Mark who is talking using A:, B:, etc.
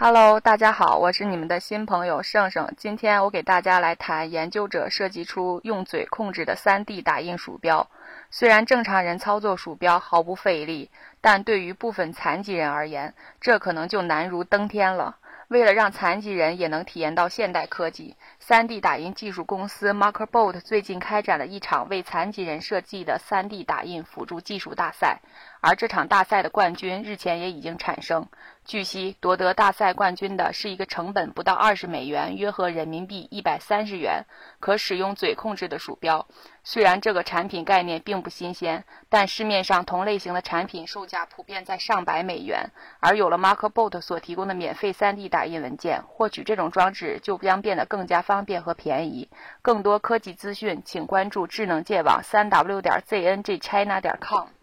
A: Hello，大家好，我是你们的新朋友盛盛。今天我给大家来谈研究者设计出用嘴控制的 3D 打印鼠标。虽然正常人操作鼠标毫不费力，但对于部分残疾人而言，这可能就难如登天了。为了让残疾人也能体验到现代科技，3D 打印技术公司 MarkerBot 最近开展了一场为残疾人设计的 3D 打印辅助技术大赛，而这场大赛的冠军日前也已经产生。据悉，夺得大赛冠军的是一个成本不到二十美元（约合人民币一百三十元）可使用嘴控制的鼠标。虽然这个产品概念并不新鲜，但市面上同类型的产品售价普遍在上百美元，而有了 Markbot 所提供的免费 3D 打印文件，获取这种装置就将变得更加方便和便宜。更多科技资讯，请关注智能界网三 w 点 zngchina 点 com。